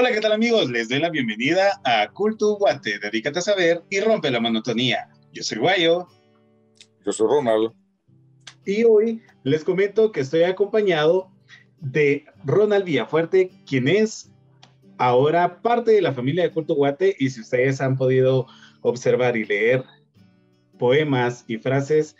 Hola, ¿qué tal amigos? Les doy la bienvenida a Culto Guate. Dedícate a saber y rompe la monotonía. Yo soy Guayo. Yo soy Ronald. Y hoy les comento que estoy acompañado de Ronald Villafuerte, quien es ahora parte de la familia de Culto Guate. Y si ustedes han podido observar y leer poemas y frases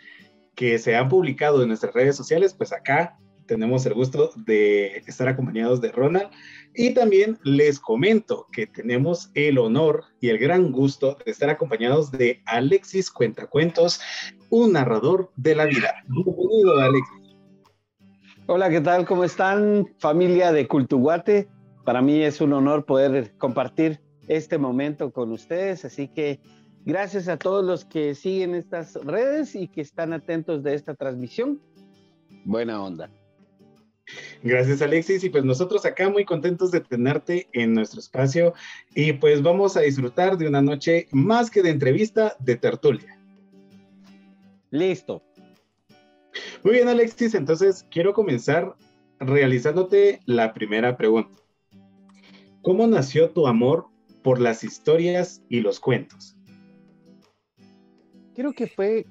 que se han publicado en nuestras redes sociales, pues acá tenemos el gusto de estar acompañados de Ronald. Y también les comento que tenemos el honor y el gran gusto de estar acompañados de Alexis Cuentacuentos, un narrador de la vida. Bienvenido, Alexis. Hola, ¿qué tal? ¿Cómo están, familia de Cultuguate? Para mí es un honor poder compartir este momento con ustedes, así que gracias a todos los que siguen estas redes y que están atentos de esta transmisión. Buena onda. Gracias Alexis y pues nosotros acá muy contentos de tenerte en nuestro espacio y pues vamos a disfrutar de una noche más que de entrevista, de tertulia. Listo. Muy bien Alexis, entonces quiero comenzar realizándote la primera pregunta. ¿Cómo nació tu amor por las historias y los cuentos? Creo que fue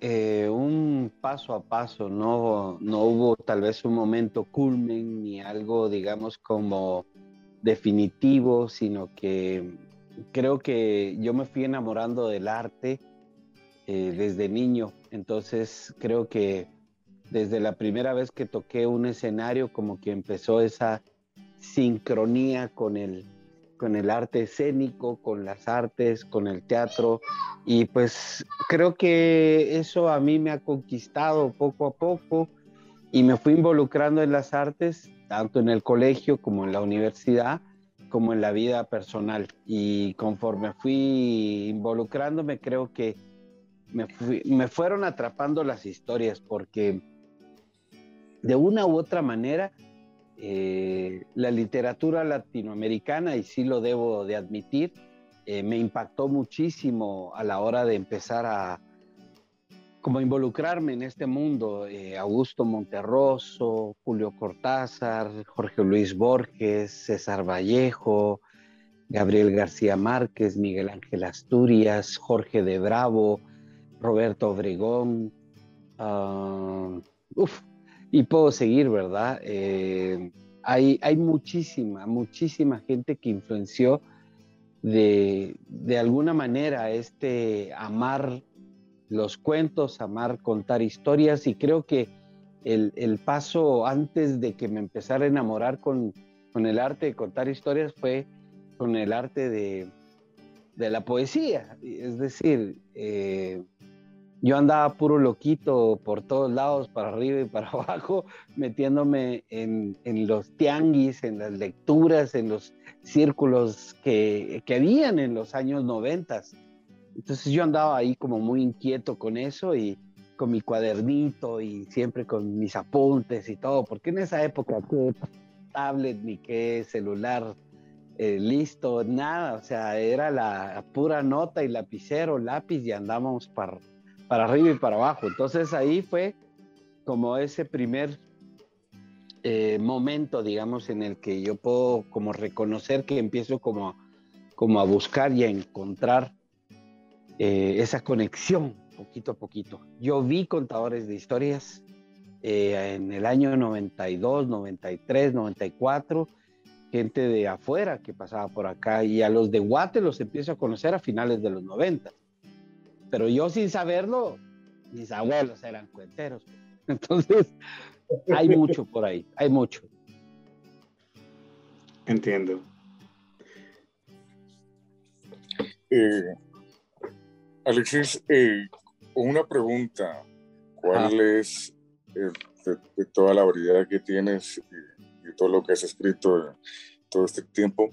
eh, un paso a paso, no, no hubo tal vez un momento culmen ni algo, digamos, como definitivo, sino que creo que yo me fui enamorando del arte eh, desde niño, entonces creo que desde la primera vez que toqué un escenario, como que empezó esa sincronía con el, con el arte escénico, con las artes, con el teatro. Y pues creo que eso a mí me ha conquistado poco a poco y me fui involucrando en las artes, tanto en el colegio como en la universidad, como en la vida personal. Y conforme fui involucrándome, creo que me, me fueron atrapando las historias porque de una u otra manera eh, la literatura latinoamericana, y sí lo debo de admitir, eh, me impactó muchísimo a la hora de empezar a como involucrarme en este mundo. Eh, Augusto Monterroso, Julio Cortázar, Jorge Luis Borges, César Vallejo, Gabriel García Márquez, Miguel Ángel Asturias, Jorge de Bravo, Roberto Obregón. Uh, y puedo seguir, ¿verdad? Eh, hay, hay muchísima, muchísima gente que influenció de, de alguna manera este amar los cuentos, amar contar historias y creo que el, el, paso antes de que me empezara a enamorar con, con, el arte de contar historias fue con el arte de, de la poesía. Es decir, eh, yo andaba puro loquito por todos lados, para arriba y para abajo, metiéndome en, los tianguis, en las lecturas, en los círculos que, que habían en los años noventas. Entonces yo andaba ahí como muy inquieto con eso y con mi cuadernito y siempre con mis apuntes y todo, porque en esa época qué tablet ni qué celular eh, listo, nada, o sea, era la pura nota y lapicero, lápiz y andábamos para para arriba y para abajo. Entonces ahí fue como ese primer eh, momento, digamos, en el que yo puedo como reconocer que empiezo como, como a buscar y a encontrar eh, esa conexión poquito a poquito. Yo vi contadores de historias eh, en el año 92, 93, 94, gente de afuera que pasaba por acá y a los de Guate los empiezo a conocer a finales de los 90 pero yo sin saberlo, mis abuelos eran cuenteros. Entonces, hay mucho por ahí, hay mucho. Entiendo. Eh, Alexis, eh, una pregunta. ¿Cuál es, eh, de, toda la variedad que tienes y, de todo lo que has escrito todo este tiempo,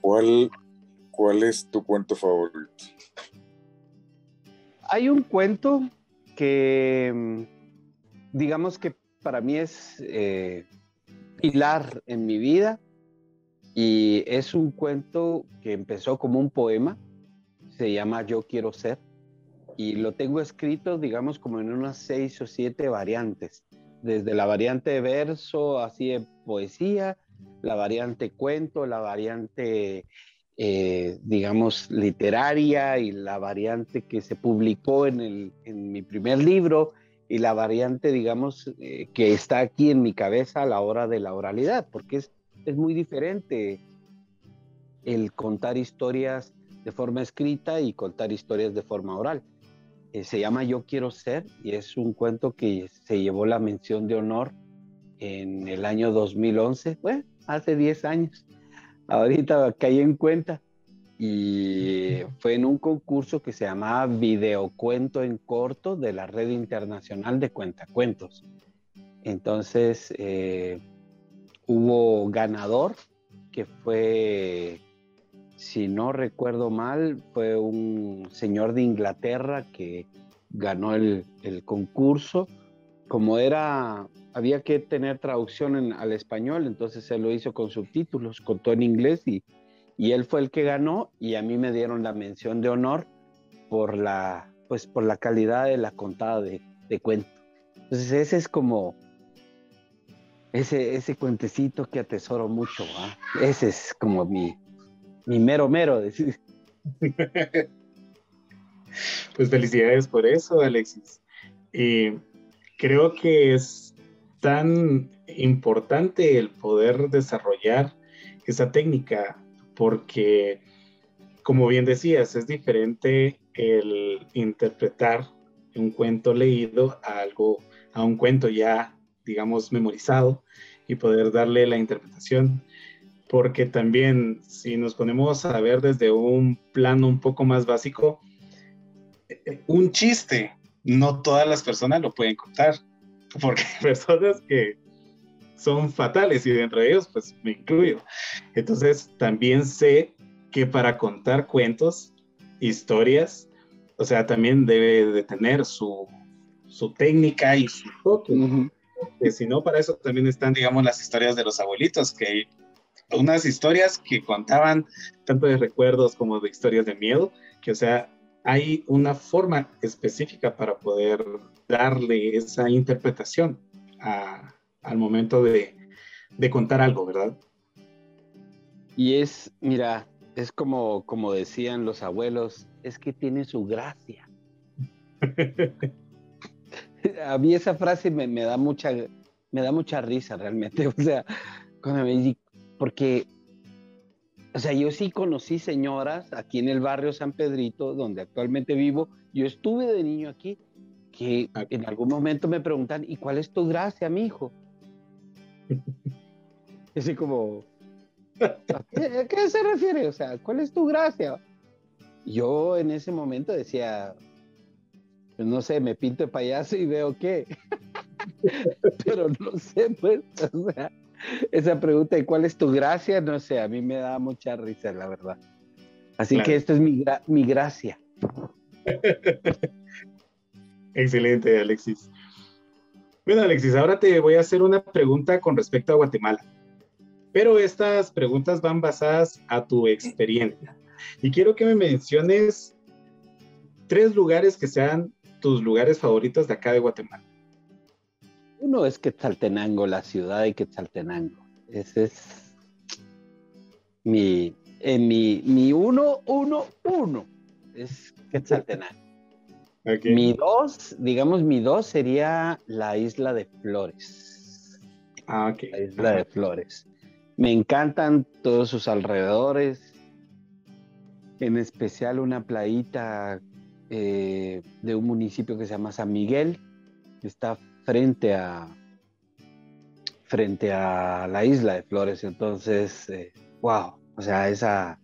cuál, cuál es tu cuento favorito? Hay un cuento que, mm, digamos que para mí es eh, pilar en mi vida y es un cuento que empezó como un poema, se llama Yo quiero ser y lo tengo escrito, digamos, como en unas seis o siete variantes, desde la variante de verso, así de poesía, la variante cuento, la variante, eh, digamos, literaria y la variante que se publicó en, el, en mi primer libro y la variante, digamos, eh, que está aquí en mi cabeza a la hora de la oralidad, porque es, es muy diferente el contar historias de forma escrita y contar historias de forma oral. Eh, se llama Yo quiero ser y es un cuento que se llevó la mención de honor en el año 2011, bueno, hace 10 años. Ahorita caí en cuenta y fue en un concurso que se llamaba Videocuento en Corto de la Red Internacional de Cuentacuentos. Entonces eh, hubo ganador que fue si no recuerdo mal, fue un señor de Inglaterra que ganó el, concurso. Como era, había que tener traducción al español, entonces él lo hizo con subtítulos, contó en inglés y, él fue el que ganó y a mí me dieron la mención de honor por la, pues, por la calidad de la contada de, cuento. Entonces ese es como, ese, ese cuentecito que atesoro mucho, ese es como mi, mi mero mero. pues felicidades por eso, Alexis. Y creo que es tan importante el poder desarrollar esa técnica porque, como bien decías, es diferente el interpretar un cuento leído a algo, a un cuento ya, digamos, memorizado y poder darle la interpretación. Porque también si nos ponemos a ver desde un plano un poco más básico, eh, un chiste, no todas las personas lo pueden contar, porque hay personas que son fatales y dentro de ellos pues me incluyo. Entonces también sé que para contar cuentos, historias, o sea, también debe de tener su, su técnica y su toque. si no, para eso también están, digamos, las historias de los abuelitos, que unas historias que contaban tanto de recuerdos como de historias de miedo, que o sea, hay una forma específica para poder darle esa interpretación al momento de, contar algo, ¿verdad? Y es, mira, es como, como decían los abuelos, es que tiene su gracia. A mí esa frase me, da mucha, me da mucha risa realmente. O sea, cuando me porque, o sea, yo sí conocí señoras aquí en el barrio San Pedrito, donde actualmente vivo. Yo estuve de niño aquí, que en algún momento me preguntan, ¿y cuál es tu gracia, mi hijo? Así como, ¿a qué, se refiere? O sea, ¿cuál es tu gracia? Yo en ese momento decía, pues no sé, me pinto de payaso y veo qué. Pero no sé, pues, o sea, esa pregunta de cuál es tu gracia, no sé, a mí me da mucha risa, la verdad. Así que esta es mi, mi gracia. Excelente, Alexis. Bueno, Alexis, ahora te voy a hacer una pregunta con respecto a Guatemala. Pero estas preguntas van basadas a tu experiencia. Y quiero que me menciones tres lugares que sean tus lugares favoritos de acá de Guatemala. Uno es Quetzaltenango, la ciudad de Quetzaltenango. Ese es mi, eh, mi, mi uno, uno, uno. Es Quetzaltenango. Mi dos, digamos, mi dos sería la isla de Flores. Ah, ok. La isla de Flores. Me encantan todos sus alrededores. En especial una playita eh, de un municipio que se llama San Miguel. Está frente a, frente a la isla de Flores. Entonces, wow, eh, o sea, esa,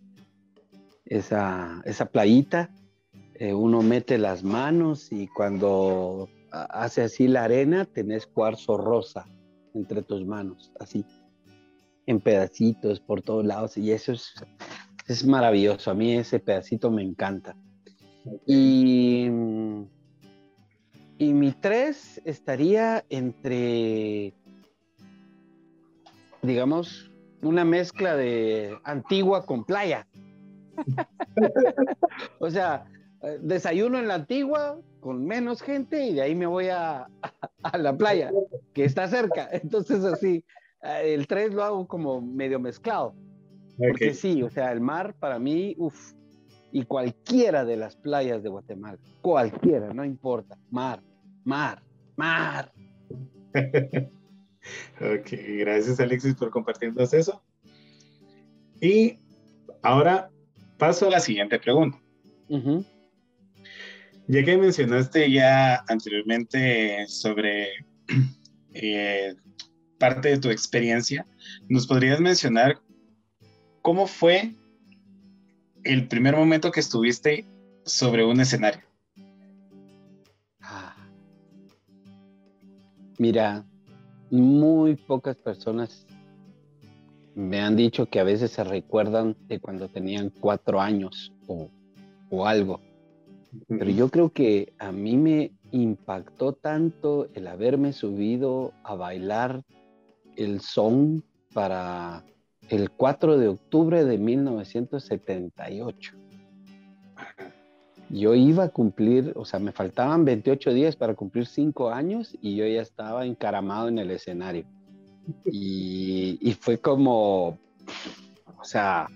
esa, esa playita, eh, uno mete las manos y cuando hace así la arena, tenés cuarzo rosa entre tus manos, así, en pedacitos por todos lados. Y eso es, es maravilloso. A mí ese pedacito me encanta. Y y mi tres estaría entre, digamos, una mezcla de antigua con playa. o sea, eh, desayuno en la antigua con menos gente y de ahí me voy a, a, la playa, que está cerca. Entonces así, eh, el 3 lo hago como medio mezclado. Porque sí, o sea, el mar para mí, uff, y cualquiera de las playas de Guatemala, cualquiera, no importa, mar, mar, mar. ok, gracias Alexis por compartirnos eso. Y ahora paso a la siguiente pregunta. Ya que mencionaste ya anteriormente sobre eh, parte de tu experiencia, ¿nos podrías mencionar cómo fue el primer momento que estuviste sobre un escenario? Ah. Mira, muy pocas personas me han dicho que a veces se recuerdan de cuando tenían cuatro años o, algo. Pero yo creo que a mí me impactó tanto el haberme subido a bailar el son para el 4 de octubre de 1978. Yo iba a cumplir, o sea, me faltaban 28 días para cumplir 5 años y yo ya estaba encaramado en el escenario. Y, y fue como, o sea,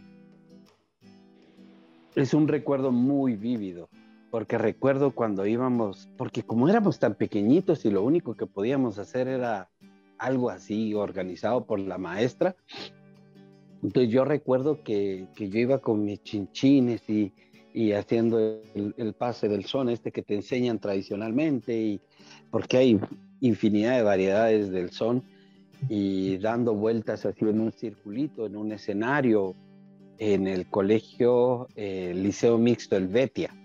es un recuerdo muy vívido, porque recuerdo cuando íbamos, porque como éramos tan pequeñitos y lo único que podíamos hacer era algo así organizado por la maestra, entonces yo recuerdo que, que yo iba con mis chinchines y, y haciendo el, el, pase del son este que te enseñan tradicionalmente, y, porque hay infinidad de variedades del son, y dando vueltas así en un circulito, en un escenario, en el colegio eh, Liceo Mixto El Betia.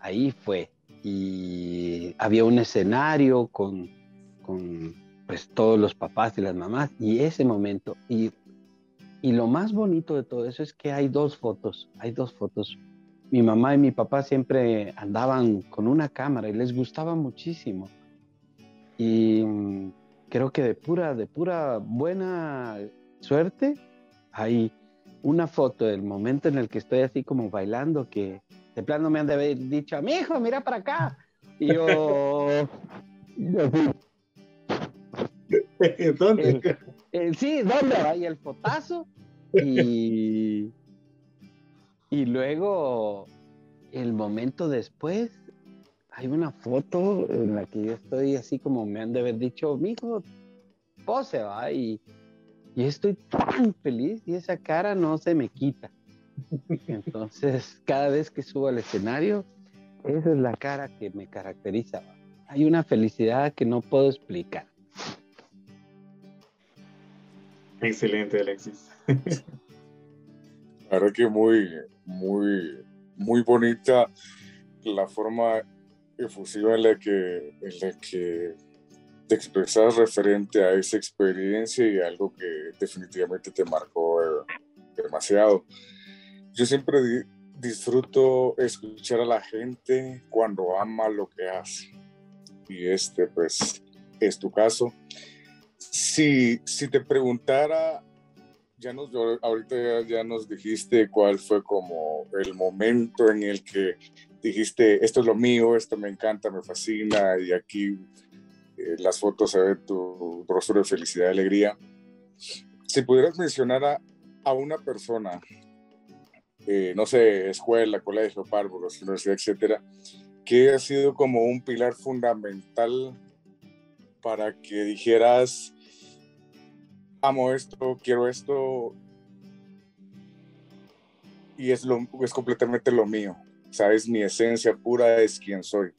Ahí fue. Y había un escenario con, con pues todos los papás y las mamás y ese momento y y lo más bonito de todo eso es que hay dos fotos, hay dos fotos. Mi mamá y mi papá siempre andaban con una cámara y les gustaba muchísimo. Y mm, creo que de pura, de pura buena suerte, hay una foto del momento en el que estoy así como bailando que de plano me han de haber dicho, mi hijo, mira para acá. Y yo... ¿Dónde? sí, ¿dónde? Ahí el fotazo y, y luego, el momento después, hay una foto en la que yo estoy así como me han de haber dicho, mijo, pose, va, y, y estoy tan feliz y esa cara no se me quita. Entonces, cada vez que subo al escenario, esa es la cara que me caracteriza. Hay una felicidad que no puedo explicar. Excelente, Alexis. La verdad que muy, muy, muy bonita la forma efusiva en la que, en la que te expresas referente a esa experiencia y algo que definitivamente te marcó eh, demasiado. Yo siempre disfruto escuchar a la gente cuando ama lo que hace. Y este, pues, es tu caso. Si, si te preguntara, ya nos, ahorita ya, nos dijiste cuál fue como el momento en el que dijiste, esto es lo mío, esto me encanta, me fascina, y aquí eh, las fotos se ve tu rostro de felicidad y alegría. Si pudieras mencionar a, a una persona, eh, no sé, escuela, colegio, párvulos, universidad, etcétera, que ha sido como un pilar fundamental para que dijeras, amo esto, quiero esto, y es, lo, es completamente lo mío. O sea, es mi esencia pura, es quien soy.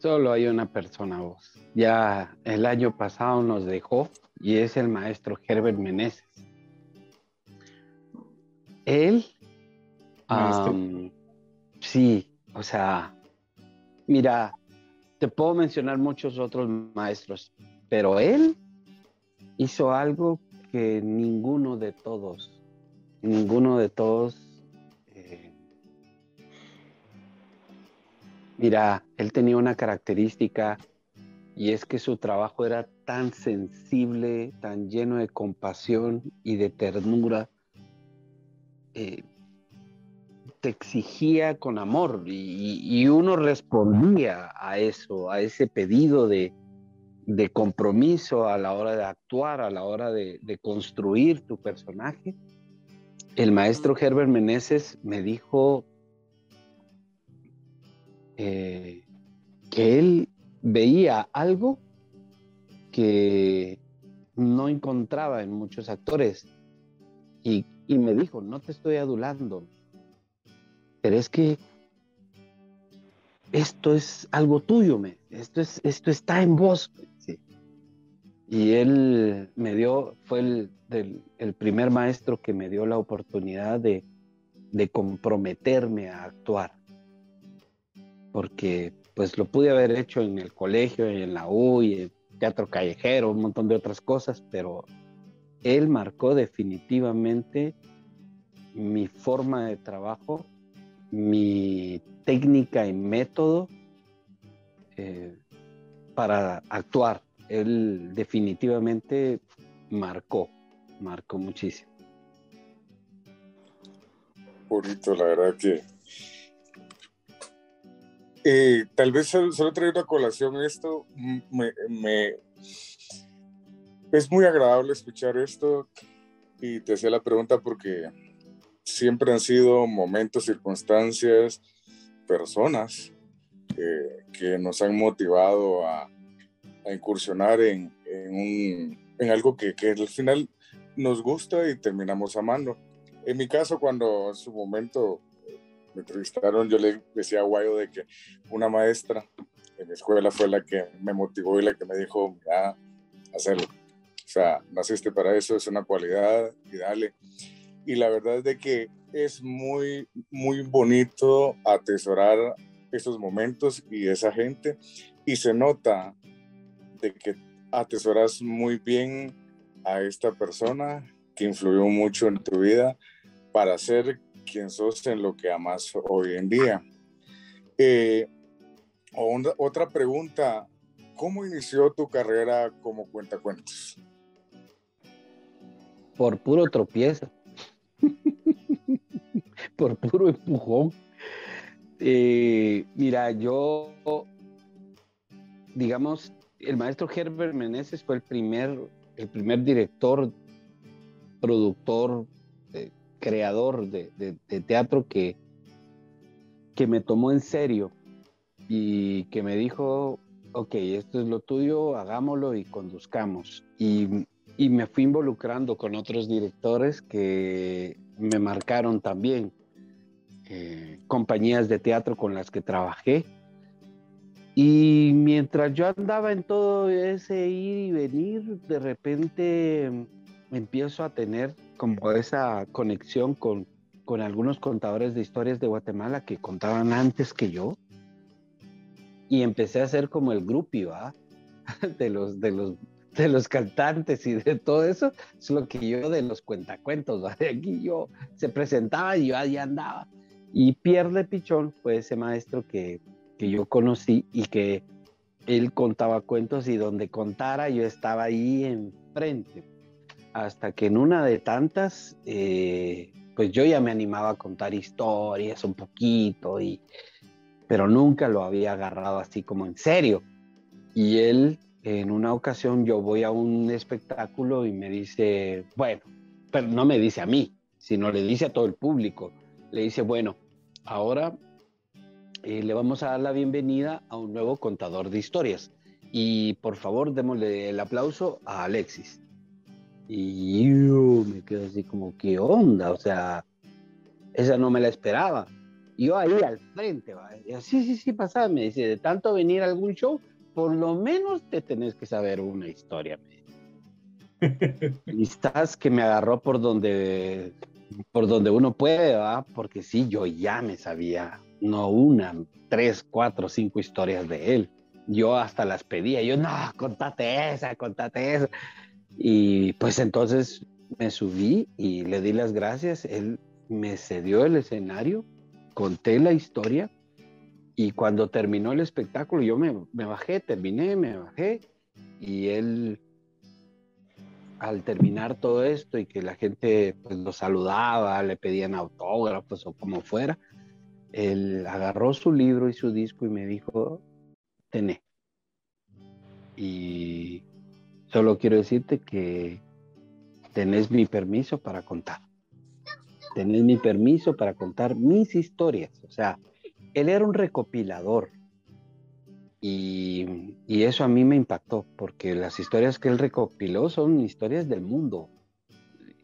Solo hay una persona, vos. Ya el año pasado nos dejó y es el maestro Herbert Meneses. Él, sí, o sea, mira, te puedo mencionar muchos otros maestros, pero él hizo algo que ninguno de todos, ninguno de todos, eh, mira, él tenía una característica y es que su trabajo era tan sensible, tan lleno de compasión y de ternura. Eh, exigía con amor y, uno respondía a eso, a ese pedido de, de compromiso a la hora de actuar, a la hora de, construir tu personaje. El maestro Herbert Meneses me dijo eh, que él veía algo que no encontraba en muchos actores. Y, y, me dijo, no te estoy adulando, pero es que esto es algo tuyo, me, esto, es, esto está en vos. Y él me dio, fue el, primer maestro que me dio la oportunidad de, de comprometerme a actuar. Porque pues lo pude haber hecho en el colegio, en la U, y en teatro callejero, un montón de otras cosas, pero él marcó definitivamente mi forma de trabajo, mi técnica y método eh, para actuar. Él definitivamente marcó, marcó muchísimo. Bonito, la verdad que eh, tal vez solo, traigo una colación esto. Me, es muy agradable escuchar esto y te hacía la pregunta porque siempre han sido momentos, circunstancias, personas eh, que nos han motivado a, incursionar en, en, algo que, que al final nos gusta y terminamos amando. En mi caso, cuando en su momento me entrevistaron, yo le decía a Guayo de que una maestra en mi escuela fue la que me motivó y la que me dijo, a hacerlo. O sea, naciste para eso, es una cualidad y dale. Y la verdad es de que es muy, muy bonito atesorar esos momentos y esa gente. Y se nota de que atesoras muy bien a esta persona que influyó mucho en tu vida para ser quién sos en lo que amas hoy en día. Eh, otra pregunta, ¿cómo inició tu carrera como cuentacuentos? Por puro tropiezo, por puro empujón. Eh, mira, yo, digamos, el maestro Herbert Meneses fue el primer, el primer director, productor, creador de, teatro que, que me tomó en serio y que me dijo, ok, esto es lo tuyo, hagámoslo y conduzcamos. Y, me fui involucrando con otros directores que me marcaron también, eh, compañías de teatro con las que trabajé. Y mientras yo andaba en todo ese ir y venir, de repente empiezo a tener como esa conexión con, con algunos contadores de historias de Guatemala que contaban antes que yo. Y empecé a ser como el grupio de, los, de, los, de los cantantes y de todo eso. Es lo que yo de los cuentacuentos. de Aquí yo se presentaba y yo ahí andaba. Y Pierre Pichón fue ese maestro que, que yo conocí y que él contaba cuentos y donde contara yo estaba ahí enfrente hasta que en una de tantas, eh, pues yo ya me animaba a contar historias un poquito, y, pero nunca lo había agarrado así como en serio. Y él, en una ocasión, yo voy a un espectáculo y me dice, bueno, pero no me dice a mí, sino le dice a todo el público, le dice, bueno, ahora eh, le vamos a dar la bienvenida a un nuevo contador de historias. Y por favor, démosle el aplauso a Alexis. Y yo me quedo así como, ¿qué onda? O sea, esa no me la esperaba. yo ahí al frente, ¿va? sí, sí, sí, pasaba. Me dice, de tanto venir a algún show, por lo menos te tenés que saber una historia. y estás que me agarró por donde, por donde uno puede, ¿va? Porque sí, yo ya me sabía, no una, tres, cuatro, cinco historias de él. Yo hasta las pedía, yo, no, contate esa, contate esa. Y pues entonces me subí y le di las gracias. Él me cedió el escenario, conté la historia y cuando terminó el espectáculo yo me, bajé, terminé, me bajé y él al terminar todo esto y que la gente pues lo saludaba, le pedían autógrafos o como fuera, él agarró su libro y su disco y me dijo, tené. Y Solo quiero decirte que tenés mi permiso para contar. Tenés mi permiso para contar mis historias. O sea, él era un recopilador. Y, eso a mí me impactó, porque las historias que él recopiló son historias del mundo.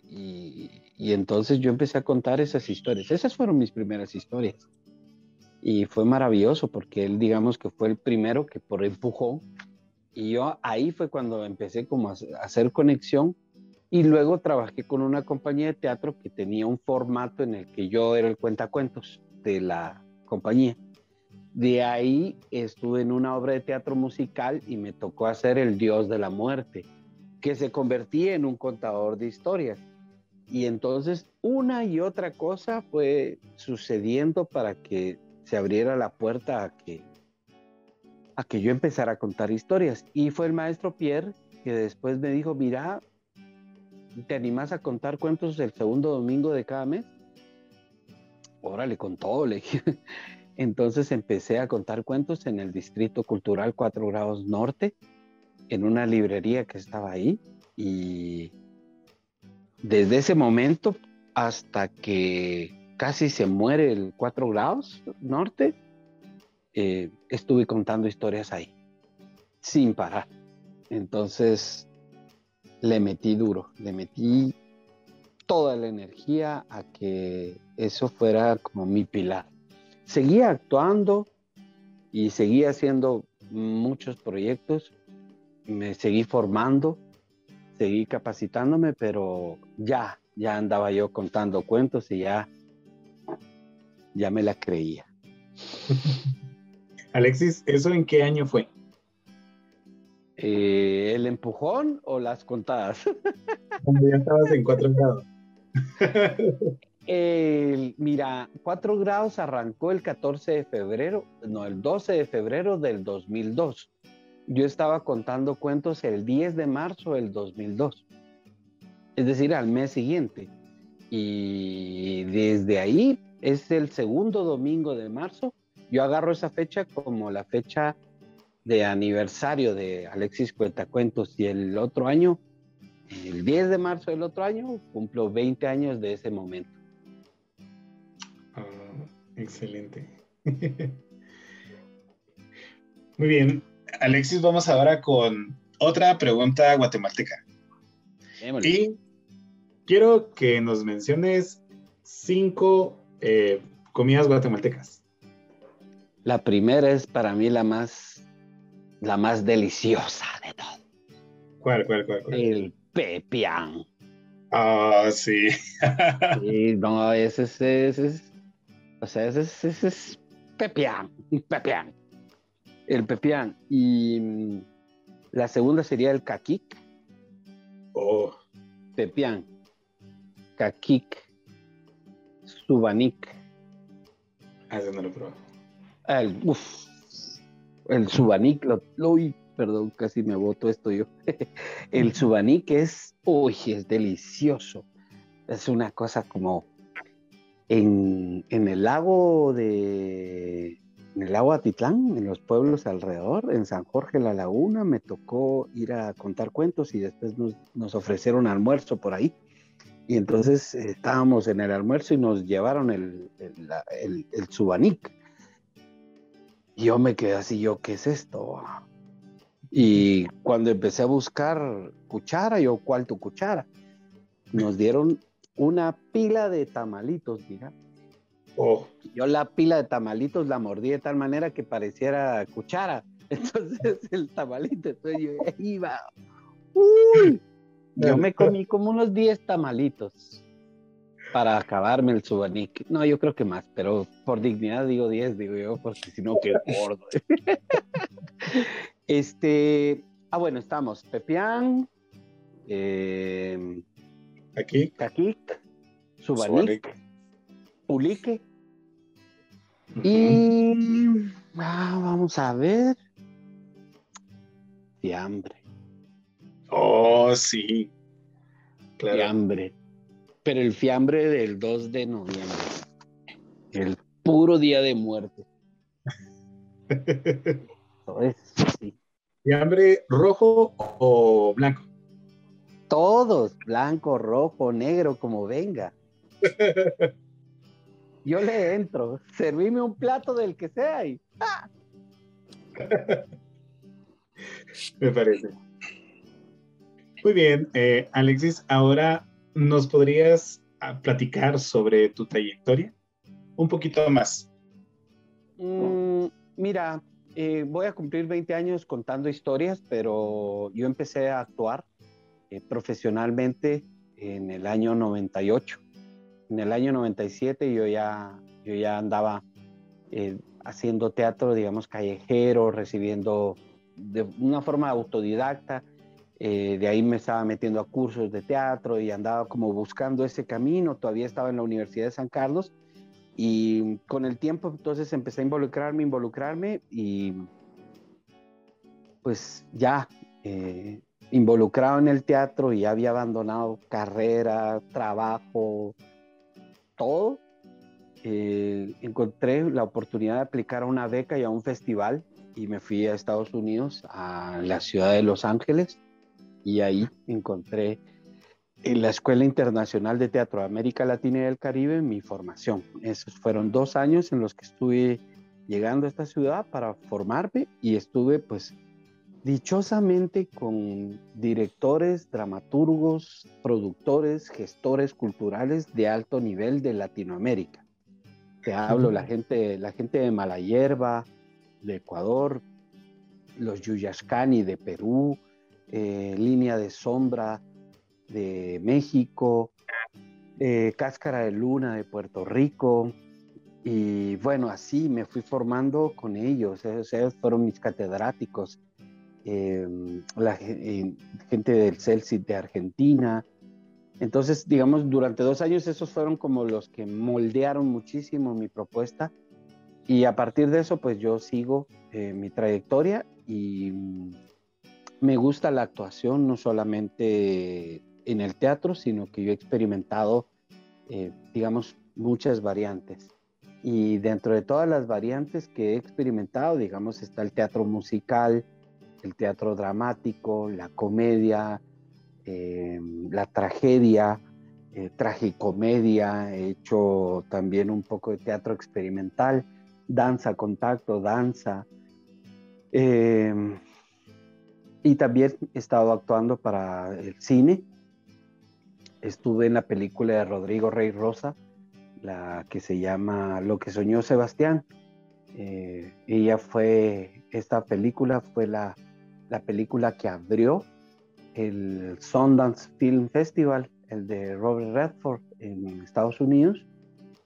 Y, y entonces yo empecé a contar esas historias. Esas fueron mis primeras historias. Y fue maravilloso porque él, digamos que fue el primero que por empujó. Y yo ahí fue cuando empecé como a hacer conexión. Y luego trabajé con una compañía de teatro que tenía un formato en el que yo era el cuentacuentos de la compañía. De ahí estuve en una obra de teatro musical y me tocó hacer El Dios de la Muerte, que se convertía en un contador de historias. Y entonces una y otra cosa fue sucediendo para que se abriera la puerta a que, a que yo empezara a contar historias. Y fue el maestro Pierre que después me dijo, mira, ¿te animas a contar cuentos el segundo domingo de cada mes? Órale, con todo, le dije. Entonces empecé a contar cuentos en el Distrito Cultural 4 Grados Norte, en una librería que estaba ahí. Y desde ese momento hasta que casi se muere el 4 grados norte, eh, estuve contando historias ahí, sin parar. Entonces le metí duro, le metí toda la energía a que eso fuera como mi pilar. Seguía actuando y seguía haciendo muchos proyectos, me seguí formando, seguí capacitándome, pero ya, ya andaba yo contando cuentos y ya ya me la creía. Alexis, ¿eso en qué año fue? Eh, ¿El empujón o las contadas? Cuando ya estabas en cuatro grados. mira, cuatro grados arrancó el 14 de febrero, no, el 12 de febrero del 2002. Yo estaba contando cuentos el 10 de marzo del 2002, es decir, al mes siguiente. Y desde ahí es el segundo domingo de marzo. Yo agarro esa fecha como la fecha de aniversario de Alexis Cuentacuentos y el otro año, el 10 de marzo del otro año, cumplo 20 años de ese momento. Ah, excelente. Muy bien. Alexis, vamos ahora con otra pregunta guatemalteca. Y quiero que nos menciones cinco eh, comidas guatemaltecas? La primera es para mí la más, la más deliciosa de todo. ¿Cuál, cuál, cuál? El pepián. Ah, sí. sí, no, ese es, ese es, o sea, ese es, ese es pepián, pepián. El pepián. Y mm, la segunda sería el caquic. Oh. Pepián. Caquic Subanik. Ah, no lo probado. El, uf, el Subanik, lo, uy, perdón, casi me boto esto yo. el Subanik es, uy, es delicioso. Es una cosa como en, en el lago de en el lago Atitlán, en los pueblos alrededor, en San Jorge la Laguna, me tocó ir a contar cuentos y después nos, nos ofrecieron almuerzo por ahí. Y entonces eh, estábamos en el almuerzo y nos llevaron el, el, el, subanic. Yo me quedé así, yo, ¿qué es esto? Y cuando empecé a buscar cuchara, yo, ¿cuál tu cuchara? Nos dieron una pila de tamalitos, mira. Oh. Yo la pila de tamalitos la mordí de tal manera que pareciera cuchara. Entonces el tamalito, entonces yo iba, ¡Uy! Yo me comí como unos 10 tamalitos para acabarme el subanic. No, yo creo que más, pero por dignidad digo 10, digo yo, porque si no quedo gordo. este, ah, bueno, estamos. Pepián, eh, aquí, Caquic, Subanic, Pulique. Y ah, vamos a ver. Fiambre. Oh, sí. Fiambre. Pero el fiambre del 2 de noviembre. El puro día de muerte. sí. hambre rojo o blanco? Todos, blanco, rojo, negro, como venga. Yo le entro, servime un plato del que sea y Me parece. Muy bien, eh, Alexis, ahora nos podrías ah, platicar sobre tu trayectoria un poquito más. Mm, mira, eh, voy a cumplir 20 años contando historias, pero yo empecé a actuar eh, profesionalmente en el año 98. En el año 97 yo ya, yo ya andaba eh, haciendo teatro, digamos, callejero, recibiendo de una forma autodidacta. de ahí me estaba metiendo a cursos de teatro y andaba como buscando ese camino. Todavía estaba en la Universidad de San Carlos y con el tiempo entonces empecé a involucrarme, involucrarme y pues ya eh, involucrado en el teatro y había abandonado carrera, trabajo, todo. Eh, encontré la oportunidad de aplicar a una beca y a un festival y me fui a Estados Unidos, a la ciudad de Los Ángeles y ahí encontré en la Escuela Internacional de Teatro de América Latina y del Caribe mi formación. Esos fueron dos años en los que estuve llegando a esta ciudad para formarme y estuve pues dichosamente con directores, dramaturgos, productores, gestores culturales de alto nivel de Latinoamérica. Te hablo la gente, la gente de Malayerba, de Ecuador, los Yuyascani de Perú, eh, Línea de Sombra de México, eh, Cáscara de Luna de Puerto Rico, y bueno, así me fui formando con ellos, ellos fueron mis catedráticos, em, la eh, gente del CELSIT de Argentina. Entonces, digamos, durante dos años esos fueron como los que moldearon muchísimo mi propuesta y a partir de eso, pues yo sigo eh, mi trayectoria y mm, me gusta la actuación, no solamente en el teatro, sino que yo he experimentado, eh, digamos, muchas variantes. Y dentro de todas las variantes que he experimentado, digamos, está el teatro musical, el teatro dramático, la comedia, eh, la tragedia, eh, tragicomedia, he hecho también un poco de teatro experimental, danza, contacto, danza. y también he estado actuando para el cine, estuve en la película de Rodrigo Rey Rosa, la que se llama Lo que soñó Sebastián. Eh, ella fue, esta película fue la, película que abrió el Sundance Film Festival, el de Robert Redford en Estados Unidos.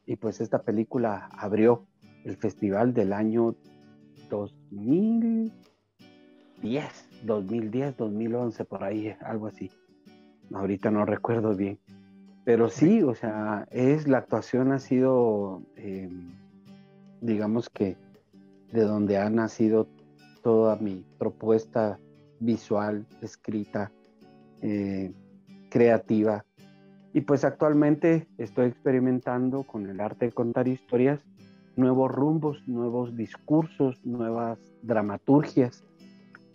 Y pues esta película abrió el festival del año 2010, 2010, 2011, por ahí, algo así ahorita no recuerdo bien. Pero sí, o sea, es la actuación ha sido, eh, digamos que, de donde ha nacido toda mi propuesta visual, escrita, eh, creativa. Y pues actualmente estoy experimentando con el arte de contar historias, nuevos rumbos, nuevos discursos, nuevas dramaturgias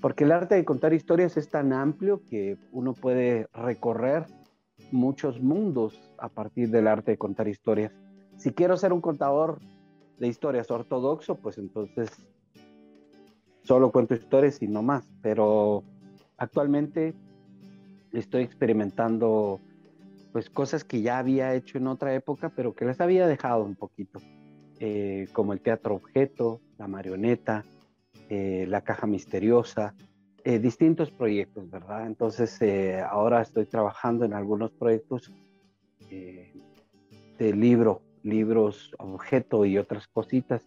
porque el arte de contar historias es tan amplio que uno puede recorrer muchos mundos a partir del arte de contar historias. Si quiero ser un contador de historias ortodoxo, pues entonces solo cuento historias y no más. Pero actualmente estoy experimentando pues cosas que ya había hecho en otra época, pero que les había dejado un poquito, eh, como el teatro objeto, la marioneta, eh, la caja misteriosa, eh, distintos proyectos, ¿verdad? Entonces eh, ahora estoy trabajando en algunos proyectos de libro, libros objeto y otras cositas,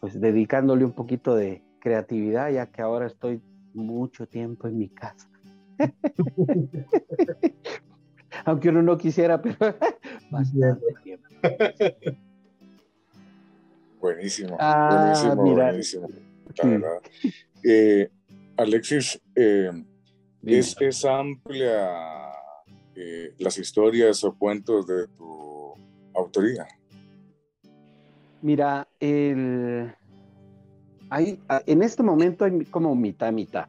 pues dedicándole un poquito de creatividad, ya que ahora estoy mucho tiempo en mi casa. Aunque uno no quisiera, pero bastante tiempo. Buenísimo, ah, buenísimo, buenísimo la verdad. Eh, Alexis, eh, es, amplia eh, las historias o cuentos de tu autoría. Mira, el, hay, en este momento hay como mitad mitad,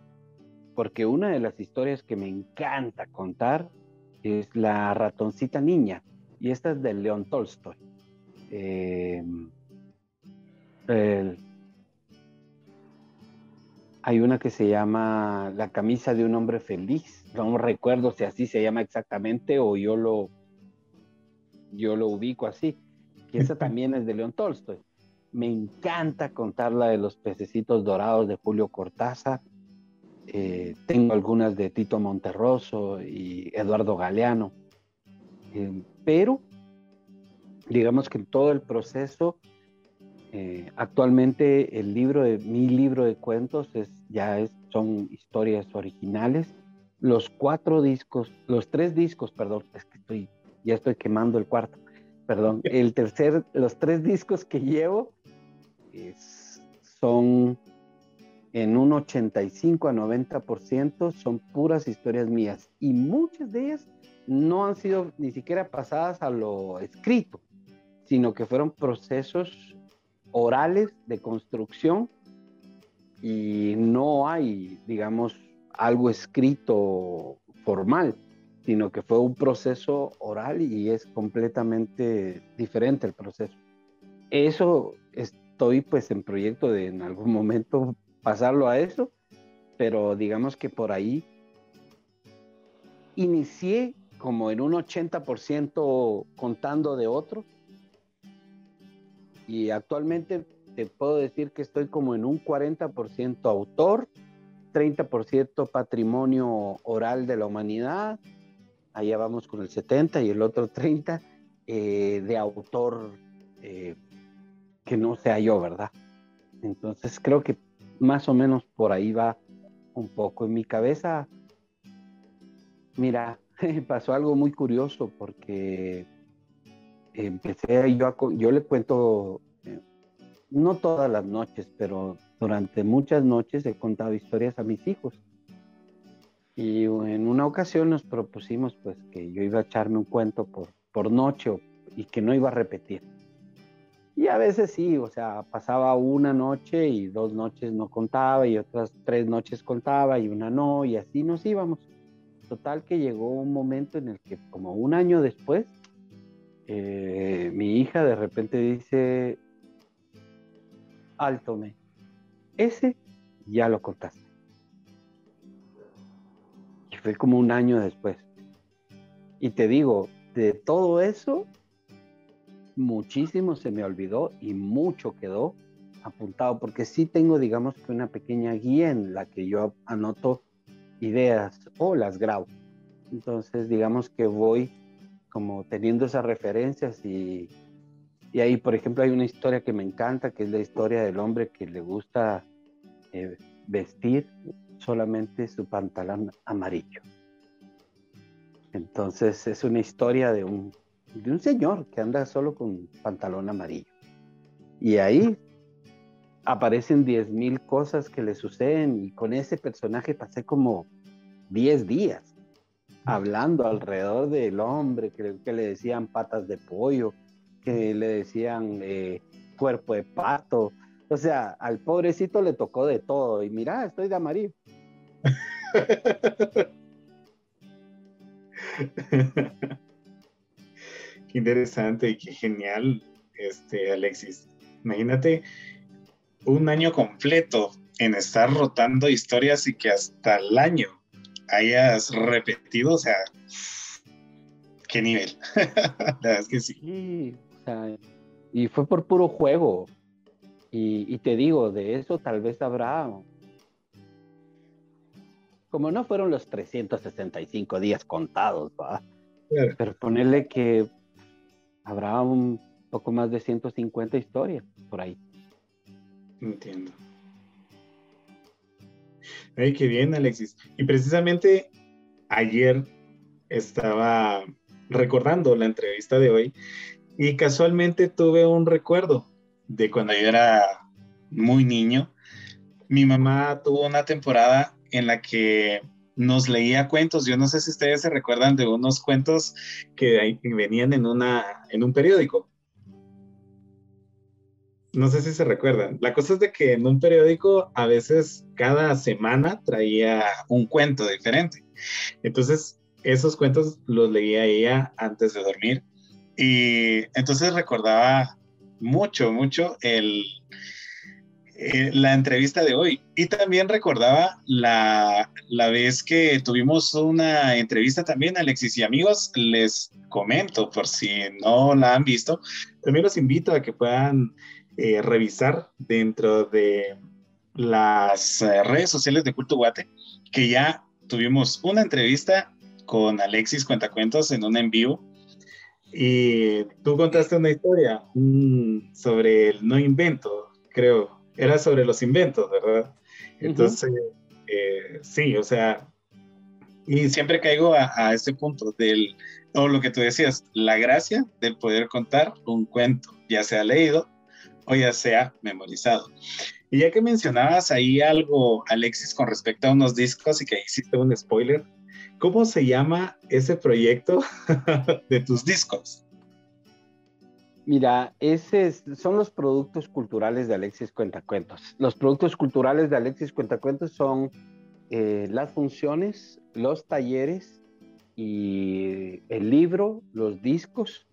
porque una de las historias que me encanta contar es la ratoncita niña, y esta es de León Tolstoy. Em, hay una que se llama La camisa de un hombre feliz. No recuerdo si así se llama exactamente o yo lo, yo lo ubico así. Y esa también es de León Tolstoy. Me encanta contar la de los pececitos dorados de Julio Cortázar. Eh, tengo algunas de Tito Monterroso y Eduardo Galeano. Eh, pero digamos que en todo el proceso, eh, actualmente el libro de mi libro de cuentos es, ya es, son historias originales. Los cuatro discos, los tres discos, perdón, es que estoy, ya estoy quemando el cuarto, perdón. El tercer, los tres discos que llevo son en un 85 a 90% son puras historias mías y muchas de ellas no han sido ni siquiera pasadas a lo escrito sino que fueron procesos orales de construcción y no hay, digamos, algo escrito formal, sino que fue un proceso oral y es completamente diferente el proceso. Eso estoy pues en proyecto de en algún momento pasarlo a eso, pero digamos que por ahí inicié como en un 80% contando de otros y actualmente te puedo decir que estoy como en un 40% autor, 30% patrimonio oral de la humanidad, allá vamos con el 70 y el otro 30 eh, de autor eh, que no sea yo, ¿verdad? Entonces creo que más o menos por ahí va un poco. En mi cabeza, mira, pasó algo muy curioso porque empecé yo, a, yo le cuento, eh, no todas las noches, pero durante muchas noches he contado historias a mis hijos. Y en una ocasión nos propusimos pues que yo iba a echarme un cuento por, por noche y que no iba a repetir. Y a veces sí, o sea, pasaba una noche y dos noches no contaba y otras tres noches contaba y una no y así nos íbamos. Total que llegó un momento en el que como un año después eh, mi hija de repente dice, me ese ya lo contaste. Y fue como un año después. Y te digo, de todo eso, muchísimo se me olvidó y mucho quedó apuntado, porque sí tengo, digamos que una pequeña guía en la que yo anoto ideas o las grabo. Entonces, digamos que voy como teniendo esas referencias y, y, ahí, por ejemplo, hay una historia que me encanta, que es la historia del hombre que le gusta eh, vestir solamente su pantalón amarillo. Entonces es una historia de un, de un señor que anda solo con pantalón amarillo. Y ahí aparecen 10.000 cosas que le suceden y con ese personaje pasé como 10 días hablando alrededor del hombre, que, le decían patas de pollo, que le decían eh, cuerpo de pato. O sea, al pobrecito le tocó de todo. Y mira, estoy de amarillo. qué interesante y qué genial, este, Alexis. Imagínate un año completo en estar rotando historias y que hasta el año hayas repetido, o sea, qué nivel. La verdad es que sí. y fue por puro juego. Y, te digo, de eso tal vez habrá. Como no fueron los 365 días contados, ¿va? Pero ponerle que habrá un poco más de 150 historias por ahí. Entiendo. Ay, qué bien, Alexis. Y precisamente ayer estaba recordando la entrevista de hoy y casualmente tuve un recuerdo de cuando yo era muy niño. Mi mamá tuvo una temporada en la que nos leía cuentos. Yo no sé si ustedes se recuerdan de unos cuentos que venían en, una, en un periódico. No sé si se recuerdan. La cosa es de que en un periódico a veces cada semana traía un cuento diferente. Entonces, esos cuentos los leía ella antes de dormir. Y entonces recordaba mucho, mucho el, eh, la entrevista de hoy. Y también recordaba la, la, vez que tuvimos una entrevista también, Alexis y amigos, les comento por si no la han visto, también los invito a que puedan eh, revisar dentro de las eh, redes sociales de Culto Guate, que ya tuvimos una entrevista con Alexis Cuentacuentos en un en vivo. Y tú contaste una historia sobre el no invento, creo. Era sobre los inventos, ¿verdad? Entonces, eh, sí, o sea, y siempre caigo a, a este punto del, o lo que tú decías, la gracia del poder contar un cuento, ya sea leído o ya sea memorizado. Y ya que mencionabas ahí algo, Alexis, con respecto a unos discos y que hiciste un spoiler, ¿cómo se llama ese proyecto de tus discos? Mira, ese son los productos culturales de Alexis Cuentacuentos. Los productos culturales de Alexis Cuentacuentos son eh, las funciones, los talleres y el libro, los discos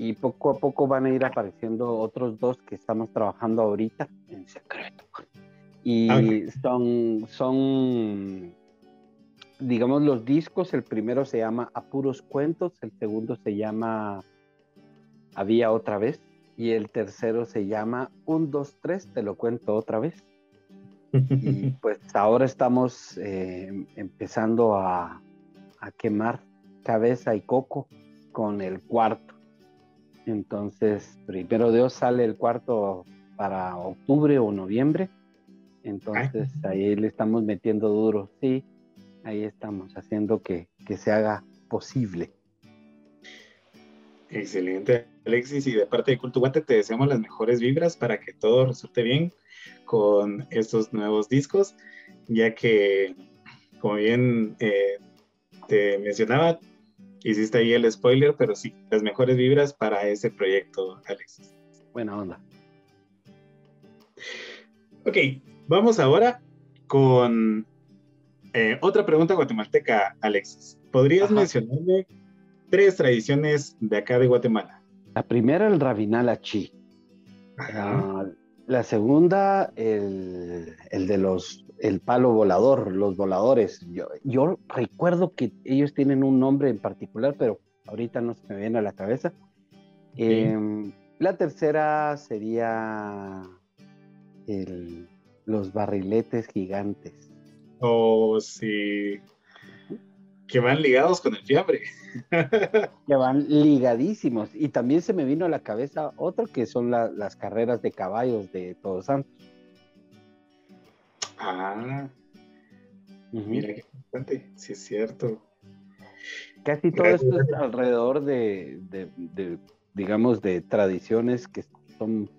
y poco a poco van a ir apareciendo otros dos que estamos trabajando ahorita en secreto. Y son, son, digamos, los discos, el primero se llama Apuros Cuentos, el segundo se llama Había otra vez y el tercero se llama Un, dos, tres, te lo cuento otra vez. y pues ahora estamos eh, empezando a, a quemar cabeza y coco con el cuarto entonces, primero Dios sale el cuarto para octubre o noviembre. Entonces, ahí le estamos metiendo duro. Sí, ahí estamos haciendo que, se haga posible. Excelente, Alexis. Y de parte de Culto Guate te deseamos las mejores vibras para que todo resulte bien con estos nuevos discos, ya que, como bien eh, te mencionaba, hiciste ahí el spoiler, pero sí, las mejores vibras para ese proyecto, Alexis. Buena onda. Ok, vamos ahora con eh, otra pregunta guatemalteca, Alexis. ¿Podrías mencionarme tres tradiciones de acá de Guatemala? La primera, el Rabinal Achi. Ah, la segunda, el, el, de los el palo volador, los voladores. Yo, recuerdo que ellos tienen un nombre en particular, pero ahorita no se me viene a la cabeza. Em, la tercera sería los barriletes gigantes. Oh, sí. Que van ligados con el fiambre. que van ligadísimos. Y también se me vino a la cabeza otro que son las carreras de caballos de Todos Santos. Ah, mira qué importante, sí es cierto. Casi todo esto es alrededor de, digamos, de tradiciones que son,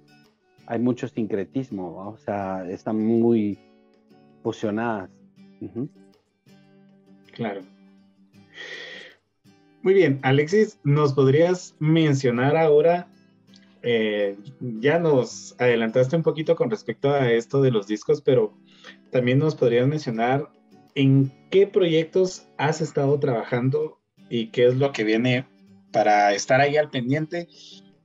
hay mucho sincretismo, o sea, están muy fusionadas. Claro. Muy bien, Alexis, ¿nos podrías mencionar ahora eh, ya nos adelantaste un poquito con respecto a esto de los discos, pero también nos podrías mencionar en qué proyectos has estado trabajando y qué es lo que viene para estar ahí al pendiente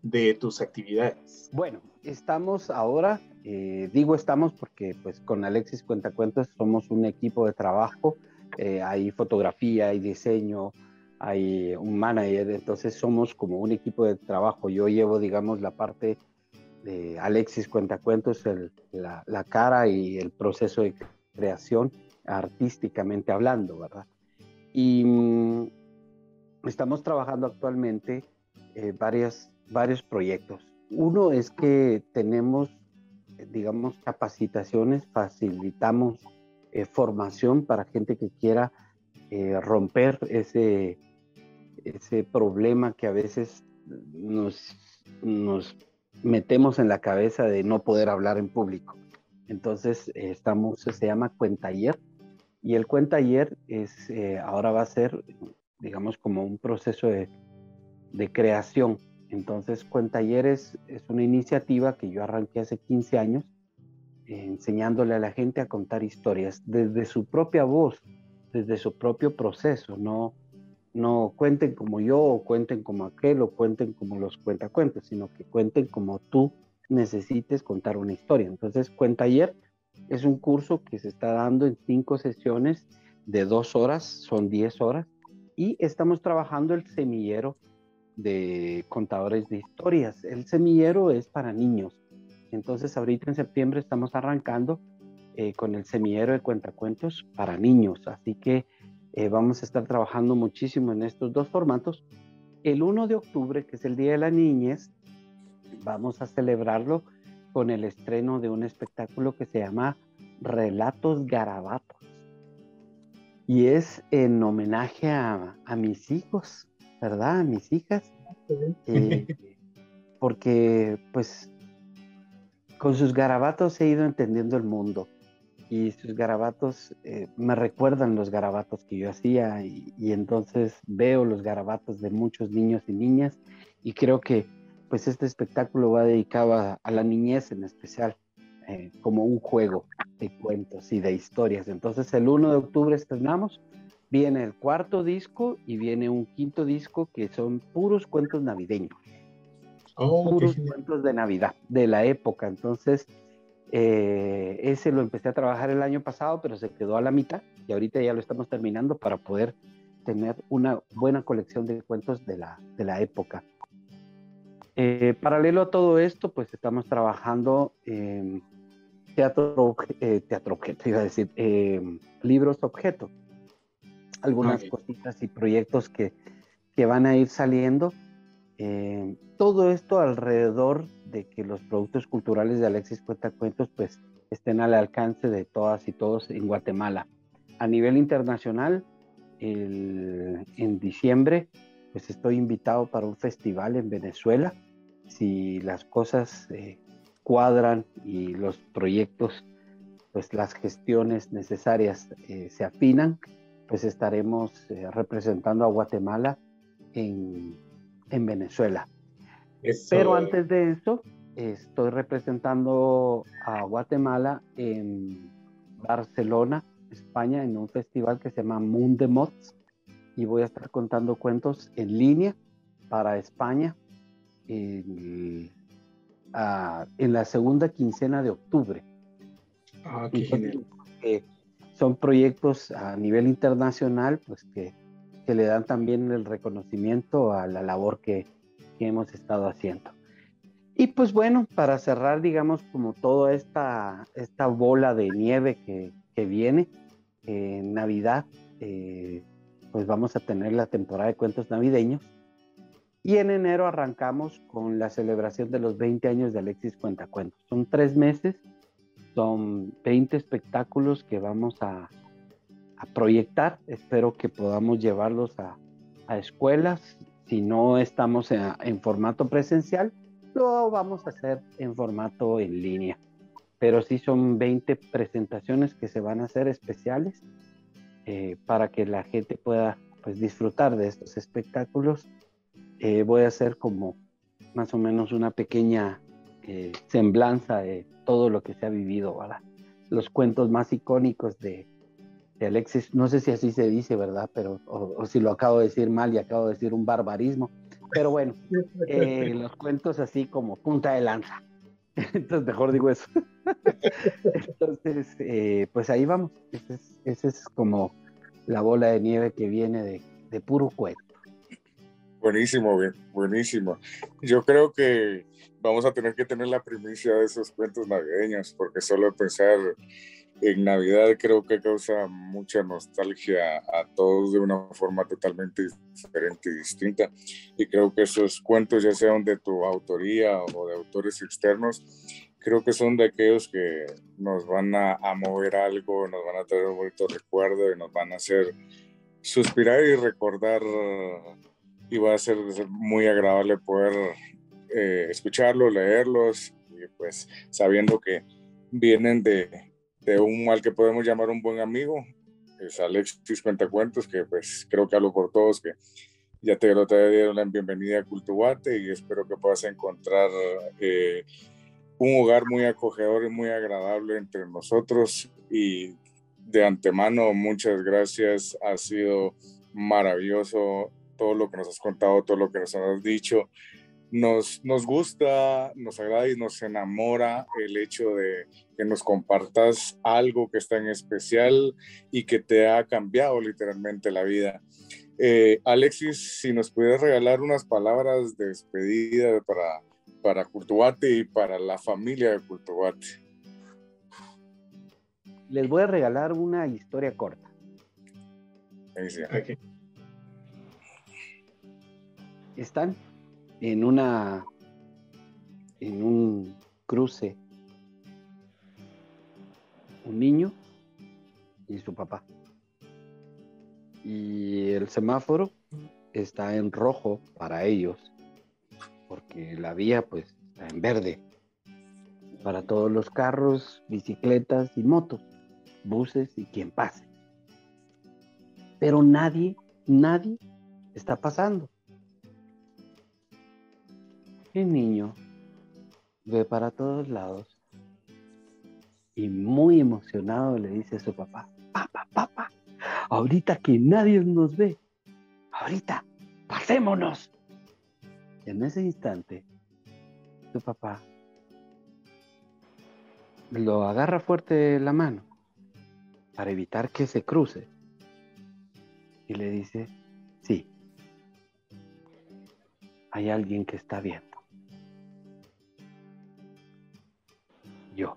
de tus actividades. Bueno, estamos ahora, eh, digo estamos porque pues con Alexis Cuentacuentos somos un equipo de trabajo, eh, hay fotografía, hay diseño, hay un manager, entonces somos como un equipo de trabajo. Yo llevo, digamos, la parte de Alexis Cuentacuentos, el, la, la, cara y el proceso de creación artísticamente hablando, ¿verdad? Y mm, estamos trabajando actualmente eh, varios proyectos. Uno es que tenemos, digamos, capacitaciones, facilitamos eh, formación para gente que quiera eh, romper ese, ese problema que a veces nos, nos metemos en la cabeza de no poder hablar en público. Entonces, estamos, se llama Cuentayer, y el Cuentayer es, eh, ahora va a ser, digamos, como un proceso de, de creación Entonces, Cuentayeres es una iniciativa que yo arranqué hace 15 años, enseñándole a la gente a contar historias desde su propia voz, desde su propio proceso, no, no cuenten como yo o cuenten como aquel o cuenten como los cuentacuentos, sino que cuenten como tú necesites contar una historia. Entonces, Cuentayer es un curso que se está dando en cinco sesiones de dos horas, son diez horas, y estamos trabajando el semillero de contadores de historias. El semillero es para niños. Entonces ahorita en septiembre estamos arrancando eh, con el semillero de cuentacuentos para niños. Así que eh, vamos a estar trabajando muchísimo en estos dos formatos. El 1 de octubre, que es el Día de la Niñez, vamos a celebrarlo con el estreno de un espectáculo que se llama Relatos Garabatos. Y es en homenaje a, mis hijos, ¿verdad? A mis hijas. Eh, porque pues con sus garabatos he ido entendiendo el mundo y sus garabatos eh, me recuerdan los garabatos que yo hacía y, entonces veo los garabatos de muchos niños y niñas y creo que pues este espectáculo va dedicado a, la niñez en especial eh, como un juego de cuentos y de historias. Entonces el 1 de octubre estrenamos, viene el cuarto disco y viene un quinto disco que son puros cuentos navideños. Oh, puros cuentos de Navidad, de la época. Entonces, eh, ese lo empecé a trabajar el año pasado, pero se quedó a la mitad y ahorita ya lo estamos terminando para poder tener una buena colección de cuentos de la, de la época. Eh, paralelo a todo esto, pues estamos trabajando en teatro, eh, teatro objeto, iba a decir, libros objeto. Algunas cositas y proyectos que, que, van a ir saliendo. todo esto alrededor de que los productos culturales de Alexis Cuentacuentos pues estén al alcance de todas y todos en Guatemala. A nivel internacional, en diciembre pues estoy invitado para un festival en Venezuela. Si las cosas eh, cuadran y los proyectos, pues las gestiones necesarias eh, se afinan, pues estaremos eh, representando a Guatemala en, en Venezuela. Pero antes de eso, estoy representando a Guatemala en Barcelona, España, en un festival que se llama Moon de Mods y voy a estar contando cuentos en línea para España en, la segunda quincena de octubre. Ah, qué genial. son proyectos a nivel internacional, pues que, que le dan también el reconocimiento a la labor que, que hemos estado haciendo. Y pues bueno, para cerrar, digamos, como toda esta, esta bola de nieve que, que viene, en Navidad, eh, pues vamos a tener la temporada de cuentos navideños. Y en enero arrancamos con la celebración de los 20 años de Alexis Cuentacuentos. Son tres meses, son 20 espectáculos que vamos a, a proyectar. Espero que podamos llevarlos a, a escuelas, si no estamos en, formato presencial, lo vamos a hacer en formato en línea. Pero sí son 20 presentaciones que se van a hacer especiales eh, para que la gente pueda pues, disfrutar de estos espectáculos. Eh, voy a hacer como más o menos una pequeña eh, semblanza de todo lo que se ha vivido, ¿verdad? Los cuentos más icónicos de, de Alexis, no sé si así se dice, ¿verdad? Pero, o, si lo acabo de decir mal y acabo de decir un barbarismo, pero bueno, eh, los cuentos así como punta de lanza. Entonces, mejor digo eso. Entonces, eh, pues ahí vamos. Esa es, como la bola de nieve que viene de, de puro cuento. Buenísimo, bien, buenísimo. Yo creo que vamos a tener que tener la primicia de esos cuentos navideños, porque solo pensar en Navidad creo que causa mucha nostalgia a todos de una forma totalmente diferente y distinta. Y creo que esos cuentos, ya sean de tu autoría o de autores externos, creo que son de aquellos que nos van a, mover algo, nos van a traer un bonito recuerdo y nos van a hacer suspirar y recordar. Y va a ser, muy agradable poder eh, escucharlos, leerlos, y pues sabiendo que vienen de, un mal que podemos llamar un buen amigo, es Alexis Cuentacuentos, que pues creo que hablo por todos, que ya te, te dieron la bienvenida a Cultuguate y espero que puedas encontrar eh, un hogar muy acogedor y muy agradable entre nosotros y de antemano muchas gracias, ha sido maravilloso todo lo que nos has contado, todo lo que nos has dicho. Nos, nos gusta, nos agrada y nos enamora el hecho de que nos compartas algo que está en especial y que te ha cambiado literalmente la vida. Eh, Alexis, si nos pudieras regalar unas palabras de despedida para, para Cultuate y para la familia de Cultuate. Les voy a regalar una historia corta. Están en una en un cruce un niño y su papá. Y el semáforo está en rojo para ellos porque la vía pues está en verde para todos los carros, bicicletas y motos, buses y quien pase. Pero nadie, nadie está pasando. El niño ve para todos lados y muy emocionado le dice a su papá, papá, papá, ahorita que nadie nos ve, ahorita, pasémonos en ese instante, su papá lo agarra fuerte la mano para evitar que se cruce y le dice, sí, hay alguien que está viendo. Yo.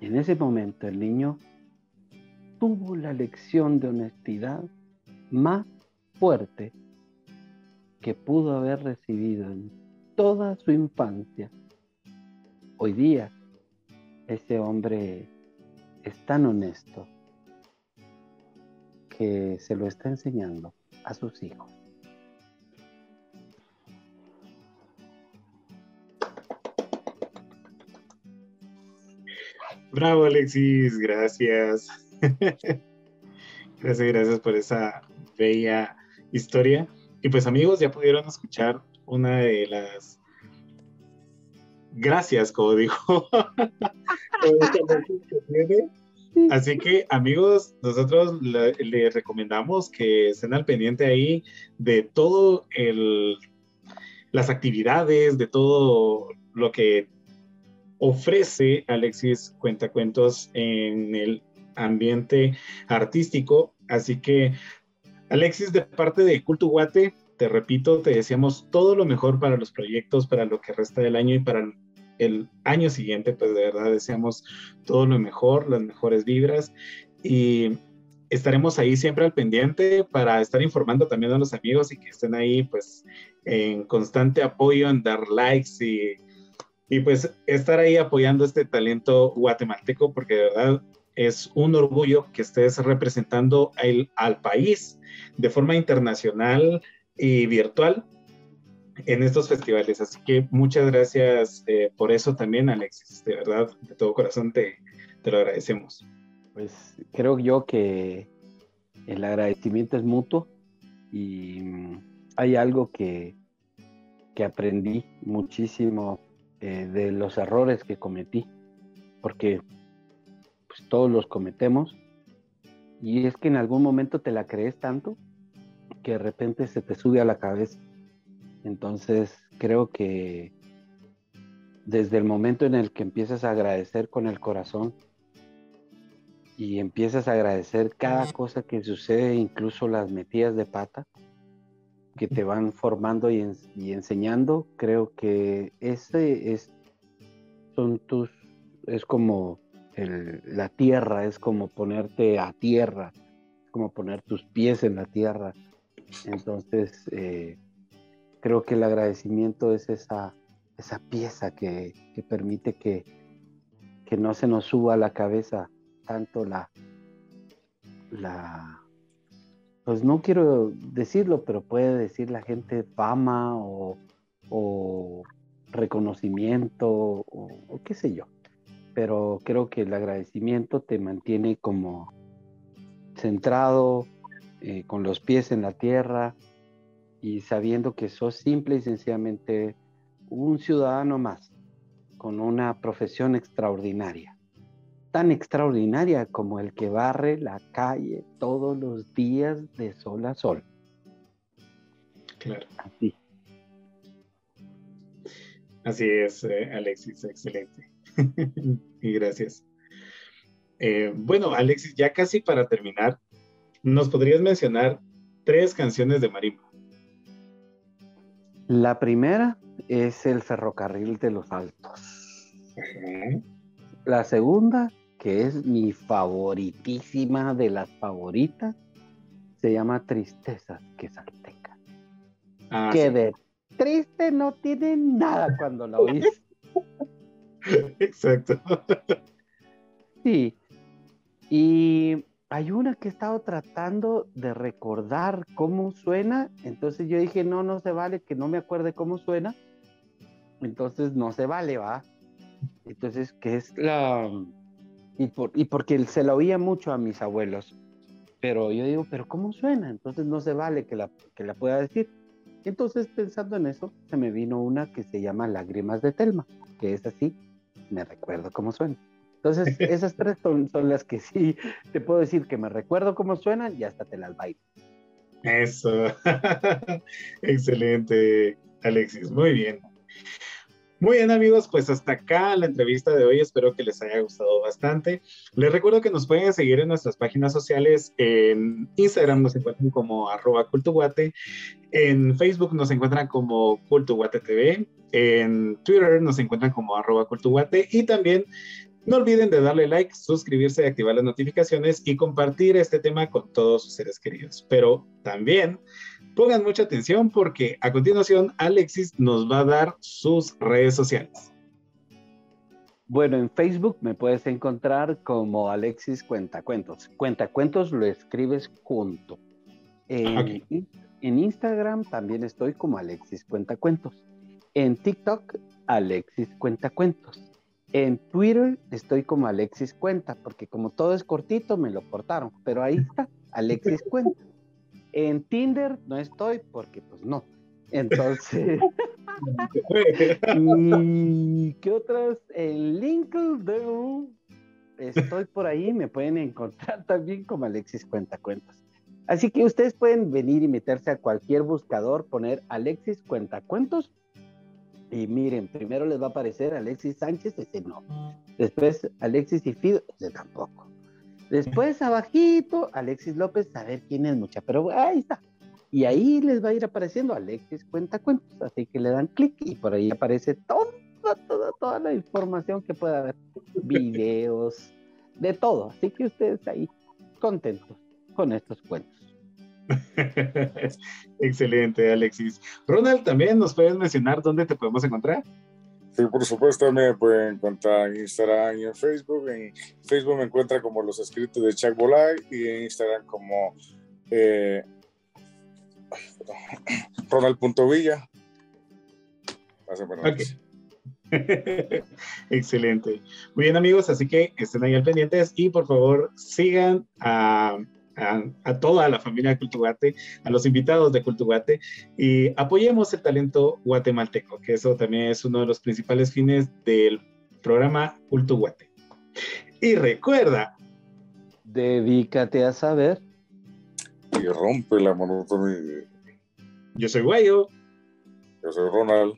Y en ese momento el niño tuvo la lección de honestidad más fuerte que pudo haber recibido en toda su infancia. Hoy día, ese hombre es tan honesto que se lo está enseñando a sus hijos. Bravo, Alexis, gracias. gracias, gracias por esa bella historia. Y pues amigos, ya pudieron escuchar una de las gracias, como dijo. Así que amigos, nosotros les recomendamos que estén al pendiente ahí de todo el las actividades, de todo lo que ofrece Alexis Cuentacuentos en el ambiente artístico. Así que Alexis, de parte de Culto Guate, te repito, te deseamos todo lo mejor para los proyectos, para lo que resta del año y para el año siguiente, pues de verdad deseamos todo lo mejor, las mejores vibras y estaremos ahí siempre al pendiente para estar informando también a los amigos y que estén ahí pues en constante apoyo, en dar likes y, y pues estar ahí apoyando este talento guatemalteco porque de verdad es un orgullo que estés representando al país de forma internacional y virtual en estos festivales. Así que muchas gracias eh, por eso también, Alexis. De verdad, de todo corazón te, te lo agradecemos. Pues creo yo que el agradecimiento es mutuo y mm, hay algo que, que aprendí muchísimo eh, de los errores que cometí, porque pues, todos los cometemos y es que en algún momento te la crees tanto que de repente se te sube a la cabeza. Entonces creo que desde el momento en el que empiezas a agradecer con el corazón y empiezas a agradecer cada cosa que sucede, incluso las metidas de pata, que te van formando y, enseñando, creo que ese es, son tus, es como la tierra, es como ponerte a tierra, como poner tus pies en la tierra. Entonces, eh, creo que el agradecimiento es esa, esa pieza que, permite que, que, no se nos suba a la cabeza tanto la, la, pues no quiero decirlo, pero puede decir la gente fama o, reconocimiento o qué sé yo. Pero creo que el agradecimiento te mantiene como centrado eh, con los pies en la tierra y sabiendo que sos simple y sencillamente un ciudadano más, con una profesión extraordinaria, tan extraordinaria como el que barre la calle todos los días de sol a sol. Claro. Así. Así es, eh, Alexis, excelente. y gracias. Eh, bueno, Alexis, ya casi para terminar, ¿nos podrías mencionar tres canciones de marimba? La primera es el ferrocarril de los Altos. La segunda, que es mi favoritísima de las favoritas, se llama Tristezas que salteca. Ah, que de triste no tiene nada cuando la oís. Exacto. Sí. Y hay una que he estado tratando de recordar cómo suena, entonces yo dije, no, no se vale que no me acuerde cómo suena, entonces no se vale, va. Entonces, ¿qué es la... Y, por, y porque se la oía mucho a mis abuelos, pero yo digo, pero ¿cómo suena? Entonces no se vale que la, que la pueda decir. Entonces, pensando en eso, se me vino una que se llama Lágrimas de Telma, que es así, me recuerdo cómo suena. Entonces, esas tres son, las que sí te puedo decir que me recuerdo cómo suenan y hasta te las bailo. Eso. Excelente, Alexis. Muy bien. Muy bien amigos, pues hasta acá la entrevista de hoy, espero que les haya gustado bastante. Les recuerdo que nos pueden seguir en nuestras páginas sociales, en Instagram nos encuentran como arroba en Facebook nos encuentran como cultuguate TV, en Twitter nos encuentran como arroba cultuguate. Y también no olviden de darle like, suscribirse, activar las notificaciones y compartir este tema con todos sus seres queridos. Pero también pongan mucha atención porque a continuación Alexis nos va a dar sus redes sociales. Bueno, en Facebook me puedes encontrar como Alexis Cuentacuentos. Cuentacuentos lo escribes junto. En, en Instagram también estoy como Alexis Cuentacuentos. En TikTok, Alexis Cuentacuentos. En Twitter estoy como Alexis Cuenta, porque como todo es cortito, me lo cortaron. Pero ahí está, Alexis Cuenta. En Tinder no estoy porque pues no. Entonces, ¿y qué otras? En LinkedIn estoy por ahí, me pueden encontrar también como Alexis Cuenta Cuentas. Así que ustedes pueden venir y meterse a cualquier buscador, poner Alexis Cuenta Cuentos y miren, primero les va a aparecer Alexis Sánchez, ese no. Después Alexis y Fido, ese tampoco. Después abajito, Alexis López, a ver quién es mucha, pero ahí está. Y ahí les va a ir apareciendo Alexis Cuenta Cuentos, así que le dan clic y por ahí aparece toda, toda, toda la información que pueda haber. Videos, de todo. Así que ustedes ahí contentos con estos cuentos. Excelente, Alexis. Ronald, también nos puedes mencionar dónde te podemos encontrar. Sí, por supuesto, me pueden encontrar en Instagram y en Facebook. En Facebook me encuentra como Los Escritos de Chuck Bolay y en Instagram como eh, Ronald.villa. Excelente. Muy bien, amigos, así que estén ahí al pendientes y por favor sigan a a, toda la familia de Cultuguate, a los invitados de Cultuguate y apoyemos el talento guatemalteco, que eso también es uno de los principales fines del programa Cultuguate. Y recuerda, dedícate a saber y rompe la monotonía. Yo soy Guayo. Yo soy Ronald.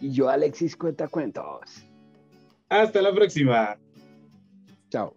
Y yo Alexis Cuenta Cuentos. Hasta la próxima. Chao.